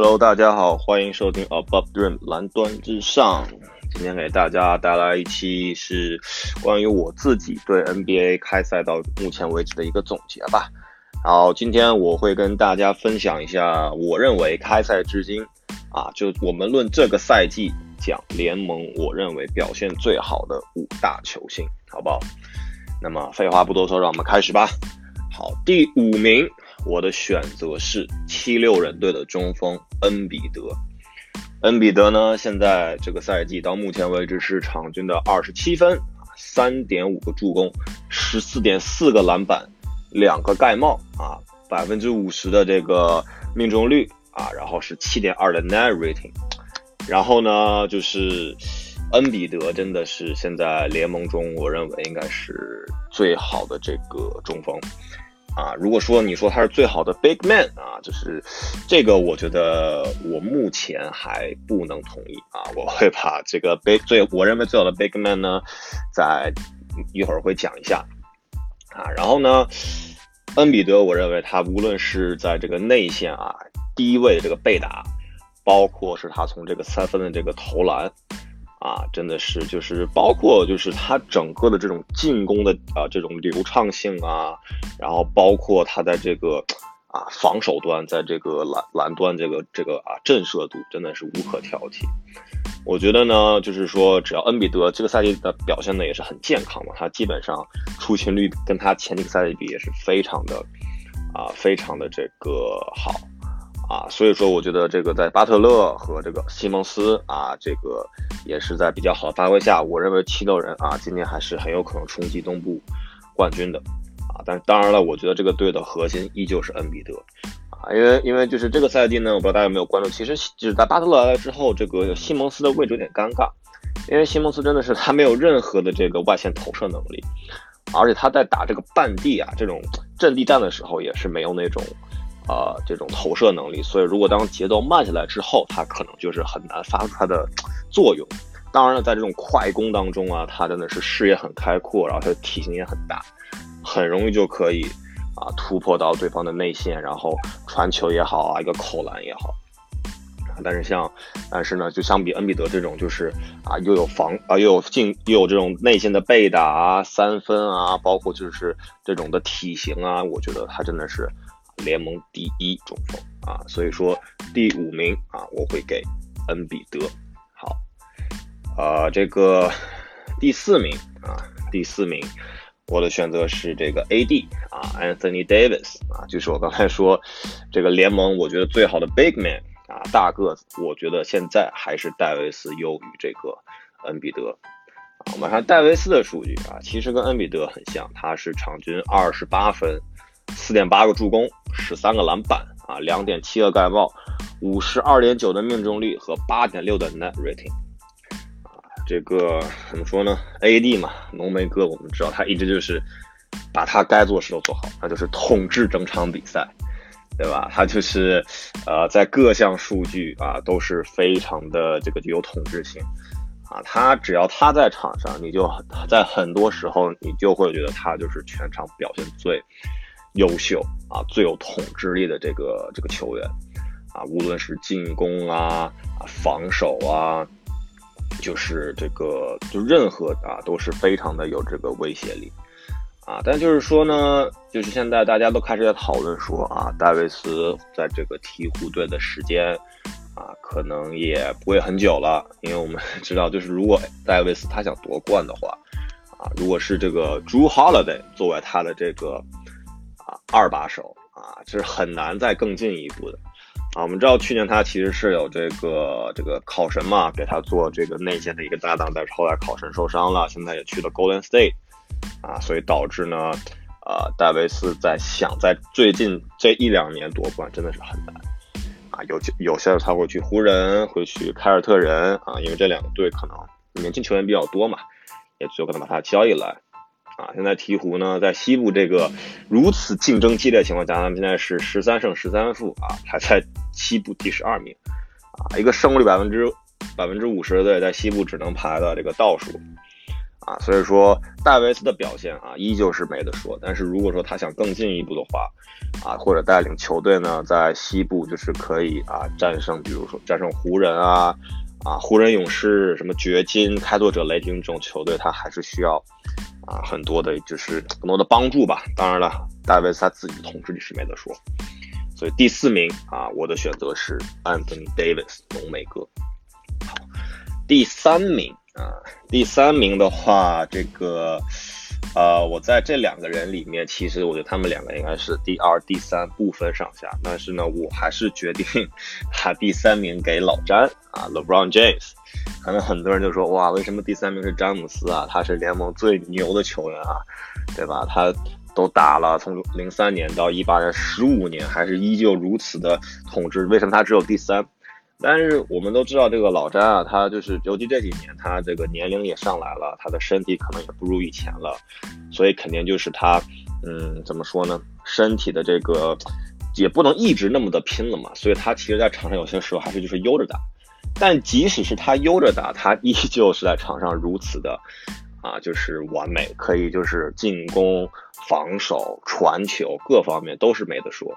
Hello，大家好，欢迎收听 Above Dream 蓝端之上。今天给大家带来一期是关于我自己对 NBA 开赛到目前为止的一个总结吧。然后今天我会跟大家分享一下，我认为开赛至今啊，就我们论这个赛季讲联盟，我认为表现最好的五大球星，好不好？那么废话不多说，让我们开始吧。好，第五名。我的选择是七六人队的中锋恩比德。恩比德呢，现在这个赛季到目前为止是场均的二十七分三点五个助攻，十四点四个篮板，两个盖帽啊，百分之五十的这个命中率啊，然后是七点二的 net rating。然后呢，就是恩比德真的是现在联盟中我认为应该是最好的这个中锋。啊，如果说你说他是最好的 big man 啊，就是这个，我觉得我目前还不能同意啊。我会把这个 big 最我认为最好的 big man 呢，在一会儿会讲一下啊。然后呢，恩比德，我认为他无论是在这个内线啊，低位这个被打，包括是他从这个三分的这个投篮。啊，真的是，就是包括就是他整个的这种进攻的啊这种流畅性啊，然后包括他在这个啊防守端，在这个篮篮端这个这个啊震慑度真的是无可挑剔。我觉得呢，就是说只要恩比德这个赛季的表现呢也是很健康嘛，他基本上出勤率跟他前几个赛季比也是非常的啊非常的这个好。啊，所以说我觉得这个在巴特勒和这个西蒙斯啊，这个也是在比较好的发挥下，我认为七六人啊今年还是很有可能冲击东部冠军的啊。但当然了，我觉得这个队的核心依旧是恩比德啊，因为因为就是这个赛季呢，我不知道大家有没有关注，其实就是在巴特勒来了之后，这个西蒙斯的位置有点尴尬，因为西蒙斯真的是他没有任何的这个外线投射能力，而且他在打这个半地啊这种阵地战的时候也是没有那种。呃，这种投射能力，所以如果当节奏慢下来之后，他可能就是很难发挥它的作用。当然了，在这种快攻当中啊，他真的是视野很开阔，然后他的体型也很大，很容易就可以啊突破到对方的内线，然后传球也好啊，一个扣篮也好。但是像，但是呢，就相比恩比德这种，就是啊又有防啊又有进又有这种内线的背打啊三分啊，包括就是这种的体型啊，我觉得他真的是。联盟第一中锋啊，所以说第五名啊，我会给恩比德。好，呃，这个第四名啊，第四名，我的选择是这个 AD 啊，Anthony Davis 啊，就是我刚才说这个联盟我觉得最好的 Big Man 啊，大个子，我觉得现在还是戴维斯优于这个恩比德。啊，我们看戴维斯的数据啊，其实跟恩比德很像，他是场均二十八分。四点八个助攻，十三个篮板啊，两点七个盖帽，五十二点九的命中率和八点六的 net rating 啊，这个怎么说呢？AD 嘛，浓眉哥，我们知道他一直就是把他该做事都做好，那就是统治整场比赛，对吧？他就是呃，在各项数据啊都是非常的这个具有统治性啊，他只要他在场上，你就在很多时候你就会觉得他就是全场表现最。优秀啊，最有统治力的这个这个球员啊，无论是进攻啊防守啊，就是这个就任何啊都是非常的有这个威胁力啊。但就是说呢，就是现在大家都开始在讨论说啊，戴维斯在这个鹈鹕队的时间啊，可能也不会很久了，因为我们知道，就是如果戴维斯他想夺冠的话啊，如果是这个 Drew Holiday 作为他的这个。二把手啊，这是很难再更进一步的啊。我们知道去年他其实是有这个这个考神嘛，给他做这个内线的一个搭档，但是后来考神受伤了，现在也去了 Golden State 啊，所以导致呢，呃，戴维斯在想在最近这一两年夺冠真的是很难啊。有有些他会去湖人，会去凯尔特人啊，因为这两个队可能年轻球员比较多嘛，也有可能把他交易来。啊，现在鹈鹕呢，在西部这个如此竞争激烈情况下，他们现在是十三胜十三负啊，排在西部第十二名，啊，一个胜率百分之百分之五十的队在西部只能排到这个倒数，啊，所以说戴维斯的表现啊，依旧是没得说。但是如果说他想更进一步的话，啊，或者带领球队呢，在西部就是可以啊战胜，比如说战胜湖人啊，啊湖人勇士什么掘金、开拓者、雷霆这种球队，他还是需要啊很多的，就是很多的帮助吧。当然了，戴维斯他自己的统治力是没得说。所以第四名啊，我的选择是 Anthony Davis，浓眉哥。好，第三名啊，第三名的话，这个，呃，我在这两个人里面，其实我觉得他们两个应该是第二、第三不分上下。但是呢，我还是决定把第三名给老詹 啊，LeBron James。可能很多人就说，哇，为什么第三名是詹姆斯啊？他是联盟最牛的球员啊，对吧？他。都打了，从零三年到一八年，十五年还是依旧如此的统治。为什么他只有第三？但是我们都知道，这个老詹啊，他就是尤其这几年，他这个年龄也上来了，他的身体可能也不如以前了，所以肯定就是他，嗯，怎么说呢？身体的这个也不能一直那么的拼了嘛。所以他其实，在场上有些时候还是就是悠着打。但即使是他悠着打，他依旧是在场上如此的。啊，就是完美，可以就是进攻、防守、传球各方面都是没得说。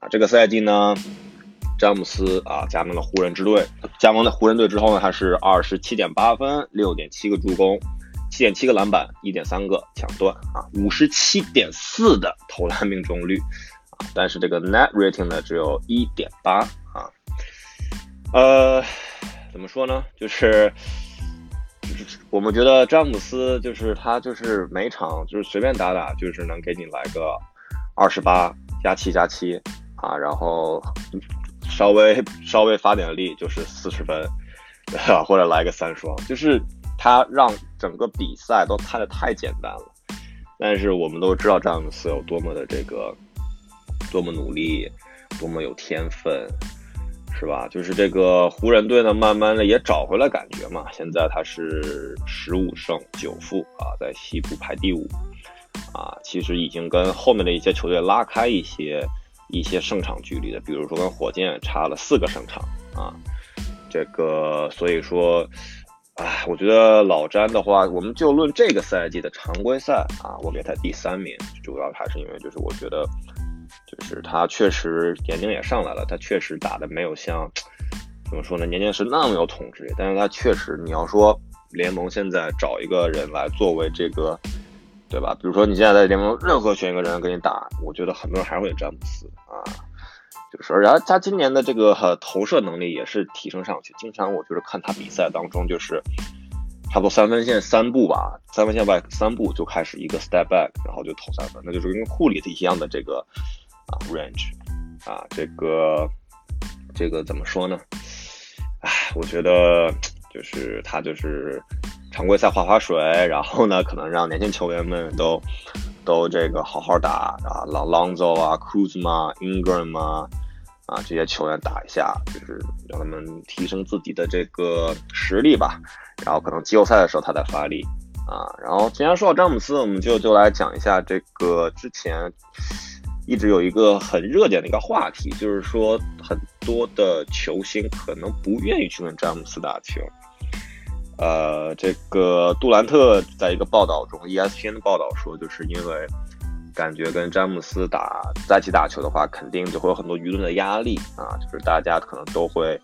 啊，这个赛季呢，詹姆斯啊加盟了湖人之队，加盟了湖人队之后呢，他是二十七点八分、六点七个助攻、七点七个篮板、一点三个抢断啊，五十七点四的投篮命中率啊，但是这个 net rating 呢只有一点八啊。呃，怎么说呢？就是。我们觉得詹姆斯就是他，就是每场就是随便打打，就是能给你来个二十八加七加七啊，然后稍微稍微发点力就是四十分，或者来个三双，就是他让整个比赛都看得太简单了。但是我们都知道詹姆斯有多么的这个多么努力，多么有天分。是吧？就是这个湖人队呢，慢慢的也找回了感觉嘛。现在他是十五胜九负啊，在西部排第五啊，其实已经跟后面的一些球队拉开一些一些胜场距离的。比如说跟火箭差了四个胜场啊，这个所以说，哎，我觉得老詹的话，我们就论这个赛季的常规赛啊，我给他第三名，主要还是因为就是我觉得。就是他确实年龄也上来了，他确实打的没有像怎么说呢，年轻时那么有统治力。但是他确实，你要说联盟现在找一个人来作为这个，对吧？比如说你现在在联盟任何选一个人跟你打，我觉得很多人还是会詹姆斯啊。就是，然后他今年的这个投射能力也是提升上去。经常我就是看他比赛当中，就是差不多三分线三步吧，三分线外三步就开始一个 step back，然后就投三分，那就是跟库里的一样的这个。啊，range，啊，这个，这个怎么说呢？唉，我觉得就是他就是常规赛划划水，然后呢，可能让年轻球员们都都这个好好打啊，Lonzo 啊，Kuzma、Ingram 啊，啊这些球员打一下，就是让他们提升自己的这个实力吧。然后可能季后赛的时候他再发力啊。然后既然说到詹姆斯，我们就就来讲一下这个之前。一直有一个很热点的一个话题，就是说很多的球星可能不愿意去跟詹姆斯打球。呃，这个杜兰特在一个报道中，ESPN 的报道说，就是因为感觉跟詹姆斯打在一起打球的话，肯定就会有很多舆论的压力啊，就是大家可能都会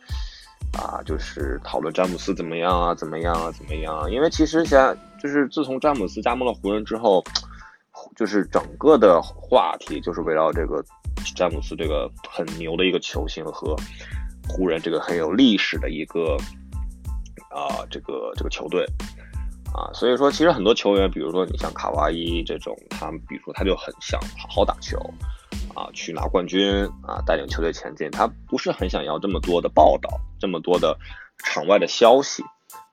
啊，就是讨论詹姆斯怎么样啊，怎么样啊，怎么样？因为其实现在就是自从詹姆斯加盟了湖人之后。就是整个的话题就是围绕这个詹姆斯这个很牛的一个球星和湖人这个很有历史的一个啊这个这个球队啊，所以说其实很多球员，比如说你像卡哇伊这种，他比如说他就很想好好打球啊，去拿冠军啊，带领球队前进，他不是很想要这么多的报道，这么多的场外的消息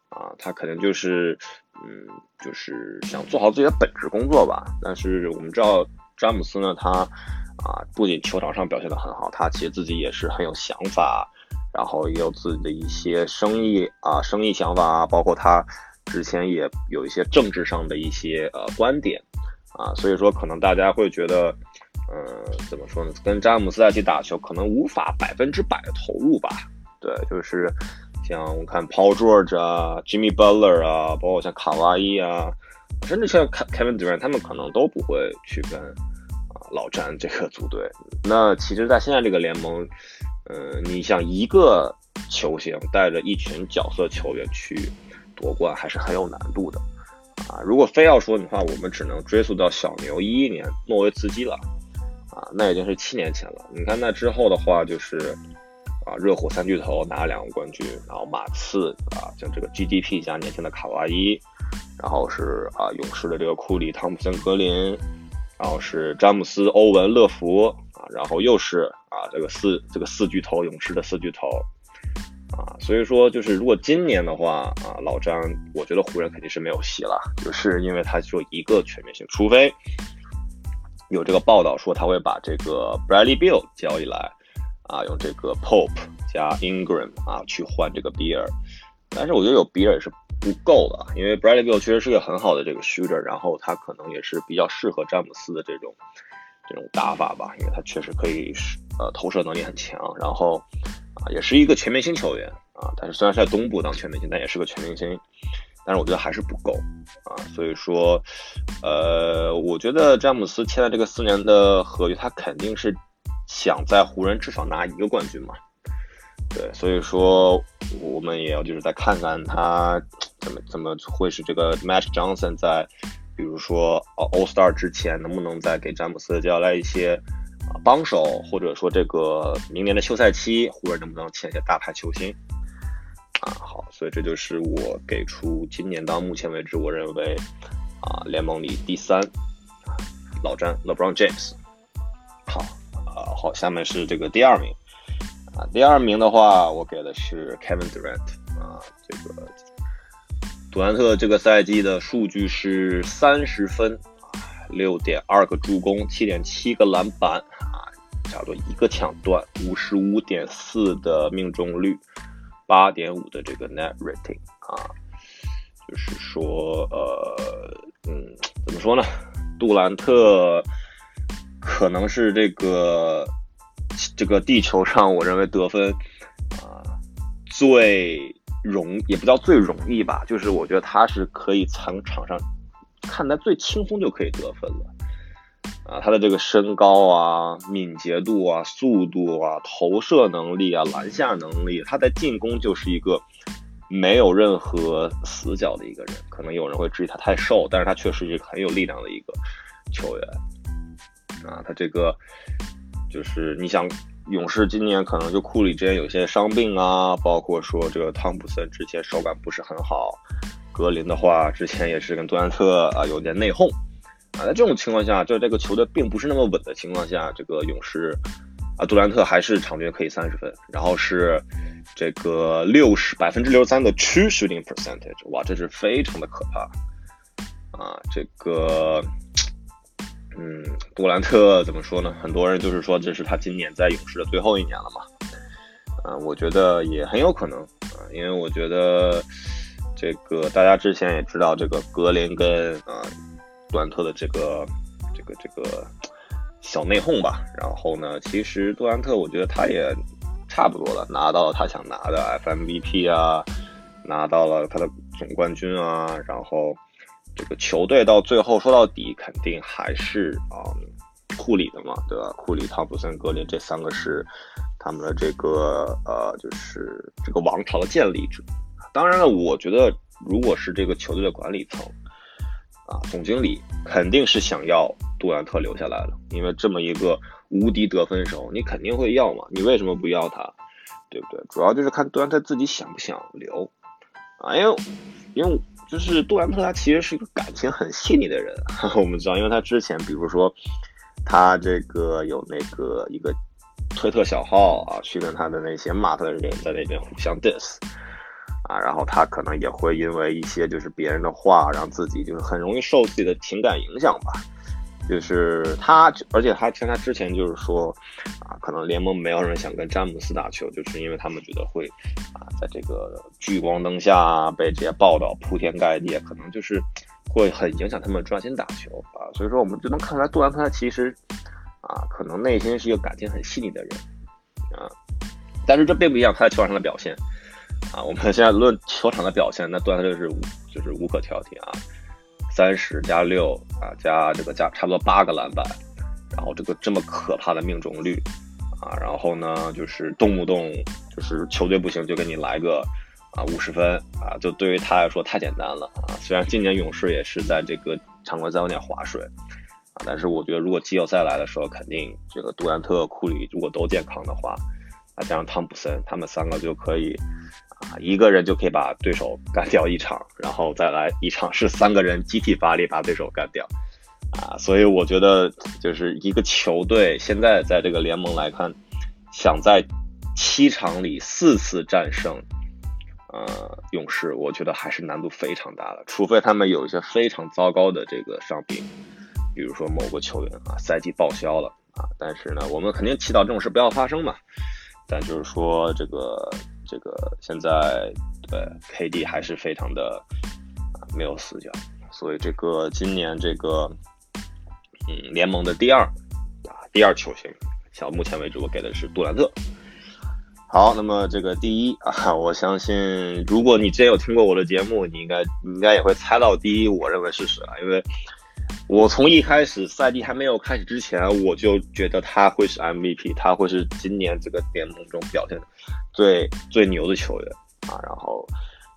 啊，他可能就是。嗯，就是想做好自己的本职工作吧。但是我们知道詹姆斯呢，他啊不仅球场上表现得很好，他其实自己也是很有想法，然后也有自己的一些生意啊生意想法啊，包括他之前也有一些政治上的一些呃观点啊。所以说，可能大家会觉得，嗯，怎么说呢？跟詹姆斯在一起打球，可能无法百分之百的投入吧。对，就是。像我看 Paul George 啊，Jimmy Butler 啊，包括像卡哇伊啊，甚至像 Kevin Durant 他们可能都不会去跟啊老詹这个组队。那其实，在现在这个联盟，呃，你想一个球星带着一群角色球员去夺冠，还是很有难度的啊。如果非要说的话，我们只能追溯到小牛一一年诺维茨基了啊，那已经是七年前了。你看那之后的话，就是。啊，热火三巨头拿两个冠军，然后马刺啊，像这个 GDP 加年轻的卡哇伊，然后是啊勇士的这个库里、汤普森、格林，然后是詹姆斯、欧文、乐福啊，然后又是啊这个四这个四巨头，勇士的四巨头啊，所以说就是如果今年的话啊，老詹，我觉得湖人肯定是没有戏了，就是因为他只有一个全面性，除非有这个报道说他会把这个 Bradley Beal 交易来。啊，用这个 Pope 加 Ingram 啊去换这个比尔，但是我觉得有比尔也是不够的，因为 Bradley Beal 确实是个很好的这个 shooter，然后他可能也是比较适合詹姆斯的这种这种打法吧，因为他确实可以是呃投射能力很强，然后啊也是一个全明星球员啊，但是虽然是在东部当全明星，但也是个全明星，但是我觉得还是不够啊，所以说呃，我觉得詹姆斯签的这个四年的合约，他肯定是。想在湖人至少拿一个冠军嘛？对，所以说我们也要就是再看看他怎么怎么会是这个 Magic Johnson 在，比如说 All Star 之前能不能再给詹姆斯交来一些啊帮手，或者说这个明年的休赛期湖人能不能签一些大牌球星啊？好，所以这就是我给出今年到目前为止我认为啊联盟里第三老詹 LeBron James。好。啊好，下面是这个第二名啊，第二名的话，我给的是 Kevin Durant 啊，这个杜兰特这个赛季的数据是三十分，六点二个助攻，七点七个篮板啊，差不多一个抢断，五十五点四的命中率，八点五的这个 net rating 啊，就是说呃，嗯，怎么说呢，杜兰特。可能是这个这个地球上，我认为得分啊最容也不叫最容易吧，就是我觉得他是可以从场上看他最轻松就可以得分了啊，他的这个身高啊、敏捷度啊、速度啊、投射能力啊、篮下能力，他在进攻就是一个没有任何死角的一个人。可能有人会质疑他太瘦，但是他确实是一个很有力量的一个球员。啊，他这个就是你想，勇士今年可能就库里之前有些伤病啊，包括说这个汤普森之前手感不是很好，格林的话之前也是跟杜兰特啊有点内讧啊，在这种情况下，就这个球队并不是那么稳的情况下，这个勇士啊杜兰特还是场均可以三十分，然后是这个六十百分之六十三的 true shooting percentage，哇，这是非常的可怕啊，这个。嗯，杜兰特怎么说呢？很多人就是说这是他今年在勇士的最后一年了嘛。嗯，我觉得也很有可能啊，因为我觉得这个大家之前也知道这个格林跟啊杜兰特的这个这个这个小内讧吧。然后呢，其实杜兰特我觉得他也差不多了，拿到了他想拿的 FMVP 啊，拿到了他的总冠军啊，然后。这个球队到最后说到底，肯定还是啊库里的嘛，对吧？库里、汤普森、格林这三个是他们的这个呃，就是这个王朝的建立者。当然了，我觉得如果是这个球队的管理层啊，总经理肯定是想要杜兰特留下来了，因为这么一个无敌得分手，你肯定会要嘛。你为什么不要他？对不对？主要就是看杜兰特自己想不想留啊，因为因为。就是杜兰特，他其实是一个感情很细腻的人。我们知道，因为他之前，比如说，他这个有那个一个推特小号啊，去跟他的那些骂他的人在那边互相 diss 啊，然后他可能也会因为一些就是别人的话，让自己就是很容易受自己的情感影响吧。就是他，而且他像他之前就是说，啊，可能联盟没有人想跟詹姆斯打球，就是因为他们觉得会，啊，在这个聚光灯下被这些报道铺天盖地，可能就是会很影响他们专心打球啊。所以说，我们就能看出来，杜兰特其实，啊，可能内心是一个感情很细腻的人，啊，但是这并不影响他在球场上的表现，啊，我们现在论球场的表现，那杜兰特是就是无可挑剔啊。三十加六啊，加这个加差不多八个篮板，然后这个这么可怕的命中率啊，然后呢就是动不动就是球队不行就给你来个啊五十分啊，就对于他来说太简单了啊。虽然今年勇士也是在这个常规赛有点划水啊，但是我觉得如果季后赛来的时候，肯定这个杜兰特、库里如果都健康的话，啊加上汤普森，他们三个就可以。啊，一个人就可以把对手干掉一场，然后再来一场是三个人集体发力把对手干掉，啊，所以我觉得就是一个球队现在在这个联盟来看，想在七场里四次战胜，呃，勇士，我觉得还是难度非常大的，除非他们有一些非常糟糕的这个伤病，比如说某个球员啊赛季报销了啊，但是呢，我们肯定祈祷这种事不要发生嘛，但就是说这个。这个现在对 KD 还是非常的啊没有死角，所以这个今年这个嗯联盟的第二啊第二球星，到目前为止我给的是杜兰特。好，那么这个第一啊，我相信如果你之前有听过我的节目，你应该你应该也会猜到第一，我认为是谁啊？因为我从一开始赛季还没有开始之前，我就觉得他会是 MVP，他会是今年这个联盟中表现最最牛的球员啊。然后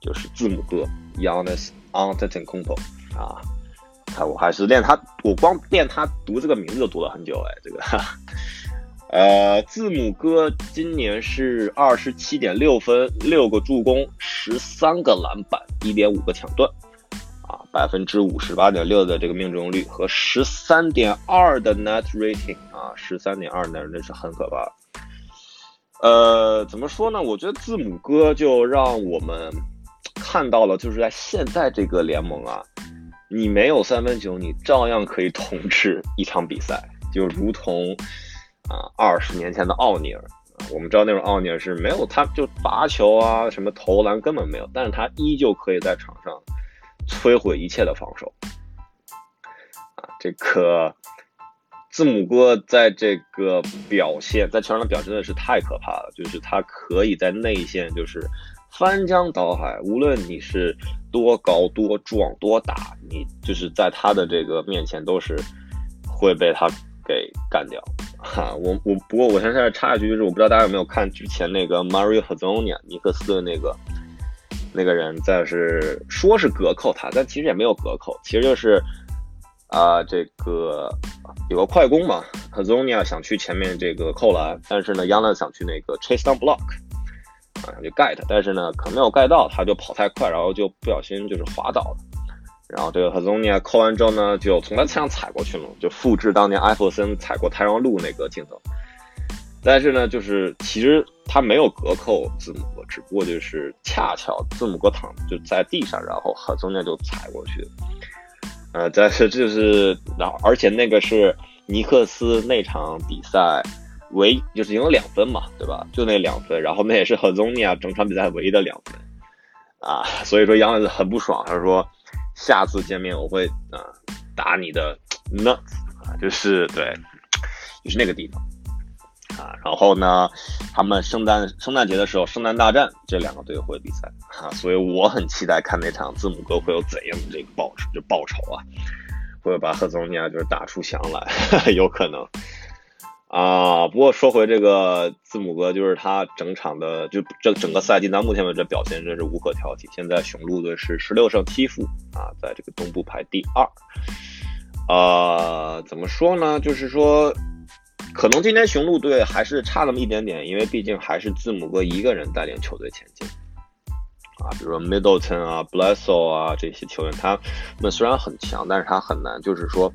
就是字母哥 y a n n i s Antetokounmpo 啊，他我还是练他，我光练他读这个名字都读了很久哎。这个呃，字母哥今年是二十七点六分，六个助攻，十三个篮板，一点五个抢断。百分之五十八点六的这个命中率和十三点二的 net rating 啊，十三点二那那是很可怕。呃，怎么说呢？我觉得字母哥就让我们看到了，就是在现在这个联盟啊，你没有三分球，你照样可以统治一场比赛，就如同啊二十年前的奥尼尔。我们知道那种奥尼尔是没有他就罚球啊，什么投篮根本没有，但是他依旧可以在场上。摧毁一切的防守啊！这个 字母哥在这个表现，在球场的表现真的是太可怕了。就是他可以在内线，就是翻江倒海，无论你是多高、多壮、多大，你就是在他的这个面前都是会被他给干掉。哈，我我不过我现在插一句，就是我不知道大家有没有看之前那个 Mario Hezonja 尼克斯的那个。那个人在是说是隔扣他，但其实也没有隔扣，其实就是啊，这个有个快攻嘛 h a z o n i a 想去前面这个扣篮，但是呢 y a n a 想去那个 chase down block 啊，就盖他，但是呢可能没有盖到，他就跑太快，然后就不小心就是滑倒了，然后这个 h a z o n i a 扣完之后呢，就从他身上踩过去了，就复制当年艾弗森踩过太阳路那个镜头。但是呢，就是其实他没有隔扣字母哥，只不过就是恰巧字母哥躺就在地上，然后和中间就踩过去。呃，但是就是，然后而且那个是尼克斯那场比赛唯就是赢了两分嘛，对吧？就那两分，然后那也是和宗尼亚整场比赛唯一的两分啊，所以说杨子很不爽，他说下次见面我会啊打你的 nuts 啊，就是对，就是那个地方。啊，然后呢，他们圣诞圣诞节的时候，圣诞大战这两个队会比赛啊，所以我很期待看那场字母哥会有怎样的这个报，就报仇啊，会把赫宗尼亚就是打出翔来，有可能啊。不过说回这个字母哥，就是他整场的就这整个赛季到目前为止表现真是无可挑剔。现在雄鹿队是十六胜七负啊，在这个东部排第二。呃，怎么说呢？就是说。可能今天雄鹿队还是差那么一点点，因为毕竟还是字母哥一个人带领球队前进啊。比如说 Middleton 啊、Bledsoe 啊这些球员，他们虽然很强，但是他很难，就是说，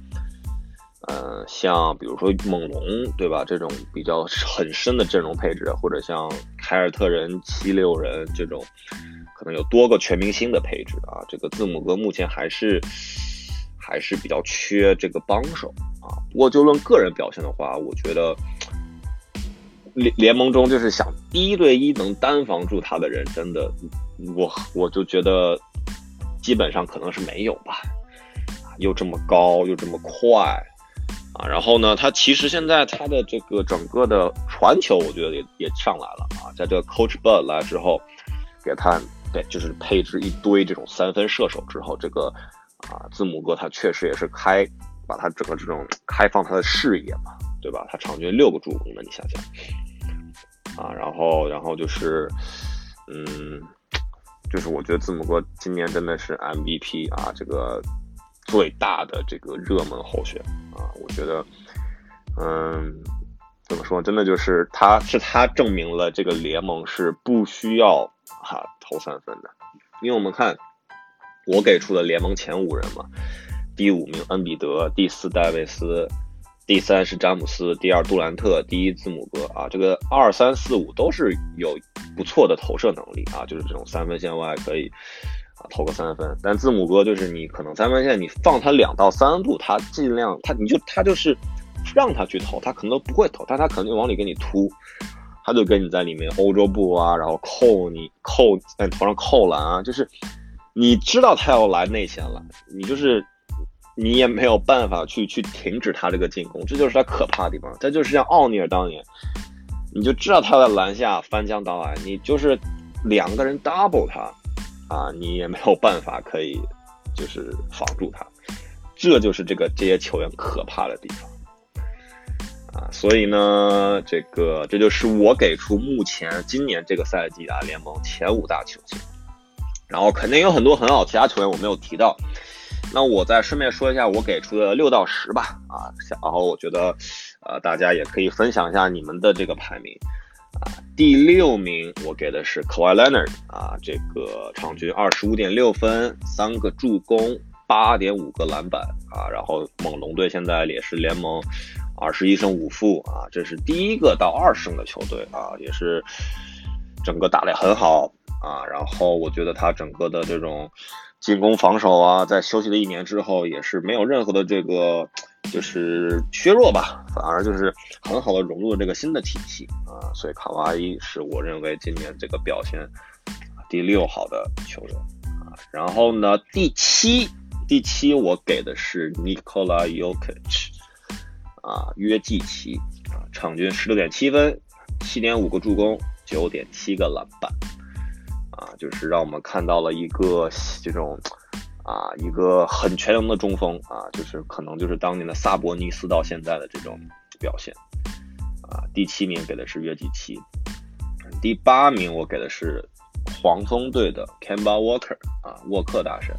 呃，像比如说猛龙对吧？这种比较很深的阵容配置，或者像凯尔特人七六人这种，可能有多个全明星的配置啊。这个字母哥目前还是。还是比较缺这个帮手啊。不过就论个人表现的话，我觉得联联盟中就是想一对一能单防住他的人，真的，我我就觉得基本上可能是没有吧。又这么高，又这么快啊！然后呢，他其实现在他的这个整个的传球，我觉得也也上来了啊。在这个 Coach Bud 来之后，给他对就是配置一堆这种三分射手之后，这个。啊，字母哥他确实也是开，把他整个这种开放他的视野嘛，对吧？他场均六个助攻那，你想想，啊，然后然后就是，嗯，就是我觉得字母哥今年真的是 MVP 啊，这个最大的这个热门候选啊，我觉得，嗯，怎么说？真的就是他是他证明了这个联盟是不需要哈投三分的，因为我们看。我给出的联盟前五人嘛，第五名恩比德，第四戴维斯，第三是詹姆斯，第二杜兰特，第一字母哥啊，这个二三四五都是有不错的投射能力啊，就是这种三分线外可以啊投个三分。但字母哥就是你可能三分线你放他两到三步，他尽量他你就他就是让他去投，他可能都不会投，但他肯定往里给你突，他就跟你在里面欧洲步啊，然后扣你扣在头上扣篮啊，就是。你知道他要来内线了，你就是你也没有办法去去停止他这个进攻，这就是他可怕的地方。他就是像奥尼尔当年，你就知道他在篮下翻江倒海，你就是两个人 double 他啊，你也没有办法可以就是防住他，这就是这个这些球员可怕的地方啊。所以呢，这个这就是我给出目前今年这个赛季啊联盟前五大球星。然后肯定有很多很好其他球员我没有提到，那我再顺便说一下我给出的六到十吧，啊，然后我觉得，呃，大家也可以分享一下你们的这个排名，啊，第六名我给的是 Kawhi Leonard，啊，这个场均二十五点六分，三个助攻，八点五个篮板，啊，然后猛龙队现在也是联盟二十一胜五负，啊，这是第一个到二胜的球队，啊，也是整个打得很好。啊，然后我觉得他整个的这种进攻防守啊，在休息了一年之后，也是没有任何的这个就是削弱吧，反而就是很好的融入了这个新的体系啊。所以卡哇伊是我认为今年这个表现第六好的球员啊。然后呢，第七，第七我给的是 Nikola y o k i c 啊，约基奇啊，场均十六点七分，七点五个助攻，九点七个篮板。啊，就是让我们看到了一个这种，啊，一个很全能的中锋啊，就是可能就是当年的萨博尼斯到现在的这种表现，啊，第七名给的是约基奇，第八名我给的是黄蜂队的 Kemba Walker 啊，沃克大神，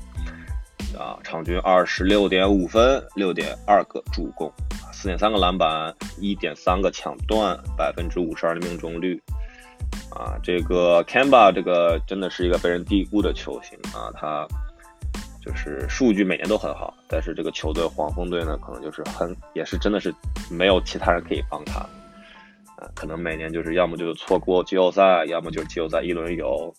啊，场均二十六点五分，六点二个助攻，四点三个篮板，一点三个抢断，百分之五十二的命中率。啊，这个 Camba 这个真的是一个被人低估的球星啊，他就是数据每年都很好，但是这个球队黄蜂队呢，可能就是很也是真的是没有其他人可以帮他，啊，可能每年就是要么就是错过季后赛，要么就是季后赛一轮游，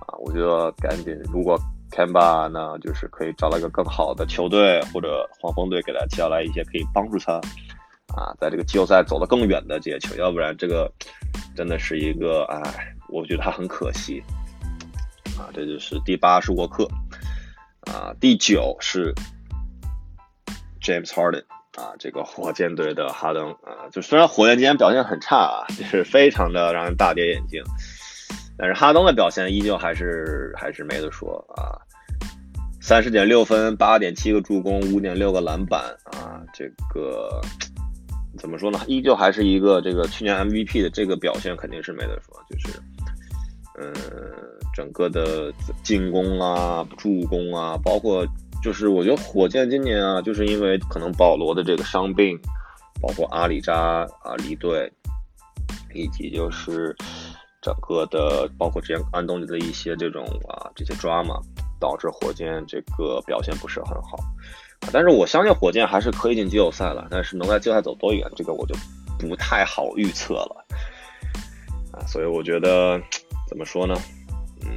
啊，我觉得赶紧如果 Camba 呢，就是可以找到一个更好的球队，或者黄蜂队给他叫来一些可以帮助他，啊，在这个季后赛走得更远的这些球，要不然这个。真的是一个哎，我觉得他很可惜啊。这就是第八是沃克啊，第九是 James Harden 啊，这个火箭队的哈登啊。就虽然火箭今天表现很差啊，就是非常的让人大跌眼镜，但是哈登的表现依旧还是还是没得说啊。三十点六分，八点七个助攻，五点六个篮板啊，这个。怎么说呢？依旧还是一个这个去年 MVP 的这个表现，肯定是没得说。就是，嗯，整个的进攻啊、助攻啊，包括就是我觉得火箭今年啊，就是因为可能保罗的这个伤病，包括阿里扎啊离队，以及就是整个的包括之前安东尼的一些这种啊这些 drama，导致火箭这个表现不是很好。但是我相信火箭还是可以进季后赛了，但是能在季后赛走多远，这个我就不太好预测了啊。所以我觉得怎么说呢？嗯，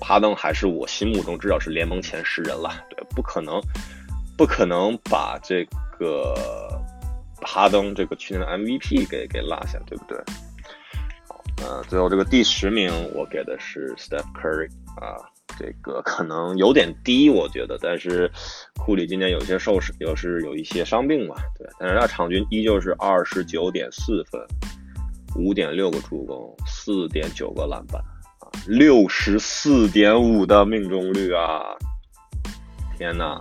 哈登还是我心目中至少是联盟前十人了。对，不可能，不可能把这个哈登这个去年的 MVP 给给落下，对不对？好，那最后这个第十名我给的是 Steph Curry 啊。这个可能有点低，我觉得，但是库里今年有些受伤，又是有一些伤病嘛，对，但是他场均依旧是二十九点四分，五点六个助攻，四点九个篮板啊，六十四点五的命中率啊，天呐，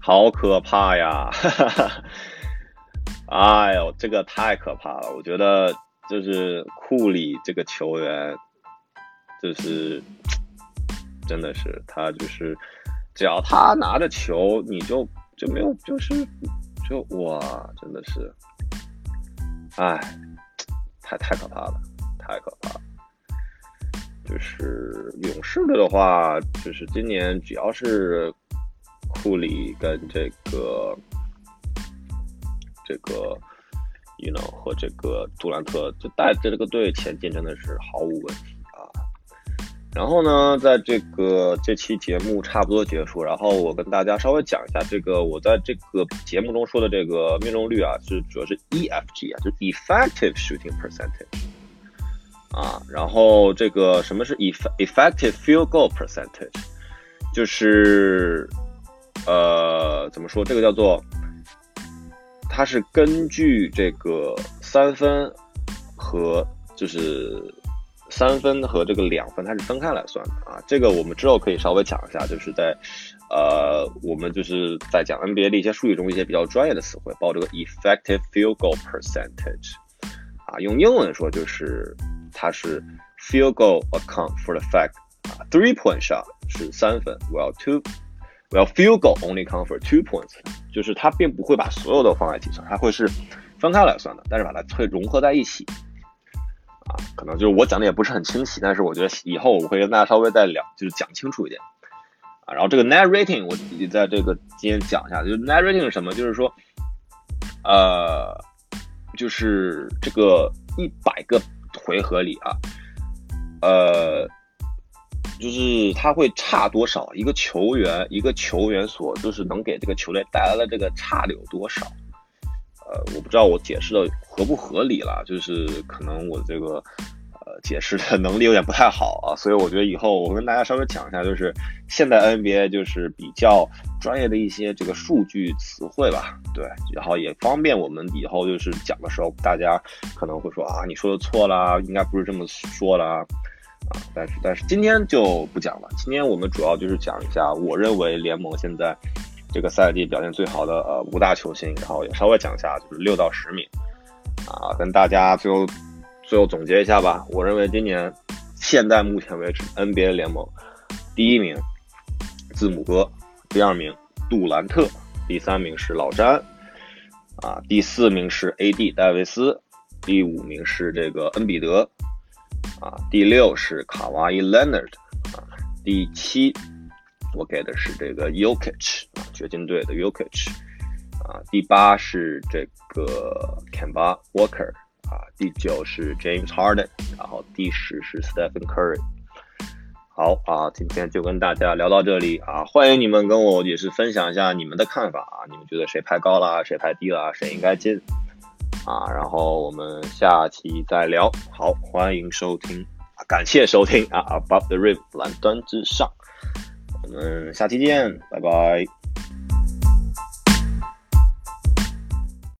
好可怕呀！哎呦，这个太可怕了！我觉得就是库里这个球员，就是真的是他就是，只要他拿着球，你就就没有就是就哇，真的是，哎，太太可怕了，太可怕了。就是勇士队的话，就是今年只要是库里跟这个。这个，you know 和这个杜兰特就带着这个队前进真的是毫无问题啊。然后呢，在这个这期节目差不多结束，然后我跟大家稍微讲一下这个我在这个节目中说的这个命中率啊，是主要是 EFG 啊，就 effective shooting percentage 啊。然后这个什么是 effective field goal percentage，就是呃怎么说这个叫做。它是根据这个三分和就是三分和这个两分，它是分开来算的啊。这个我们之后可以稍微讲一下，就是在呃我们就是在讲 NBA 的一些术语中一些比较专业的词汇，包括这个 effective field goal percentage 啊，用英文说就是它是 field goal account for the fact 啊，three point shot 是三分，while two while field goal only count for two points。就是它并不会把所有的放在一起算，它会是分开来算的，但是把它会融合在一起，啊，可能就是我讲的也不是很清晰，但是我觉得以后我会跟大家稍微再聊，就是讲清楚一点，啊，然后这个 net rating 我也在这个今天讲一下，就是 net rating 是什么？就是说，呃，就是这个一百个回合里啊，呃。就是他会差多少？一个球员，一个球员所就是能给这个球队带来的这个差的有多少？呃，我不知道我解释的合不合理了，就是可能我这个呃解释的能力有点不太好啊，所以我觉得以后我跟大家稍微讲一下，就是现在 NBA 就是比较专业的一些这个数据词汇吧，对，然后也方便我们以后就是讲的时候，大家可能会说啊，你说的错啦，应该不是这么说啦。啊，但是但是今天就不讲了。今天我们主要就是讲一下，我认为联盟现在这个赛季表现最好的呃五大球星，然后也稍微讲一下就是六到十名，啊，跟大家最后最后总结一下吧。我认为今年现在目前为止 NBA 联盟第一名字母哥，第二名杜兰特，第三名是老詹，啊，第四名是 AD 戴维斯，第五名是这个恩比德。啊，第六是卡哇伊 Leonard，啊，第七我给的是这个 Yokich，掘金队的 Yokich，啊，第八是这个 Kemba Walker，啊，第九是 James Harden，然后第十是 Stephen Curry。好啊，今天就跟大家聊到这里啊，欢迎你们跟我也是分享一下你们的看法啊，你们觉得谁排高了，谁排低了，谁应该进？啊，然后我们下期再聊。好，欢迎收听，感谢收听啊，Above the Rim 蓝端之上，我们下期见，拜拜。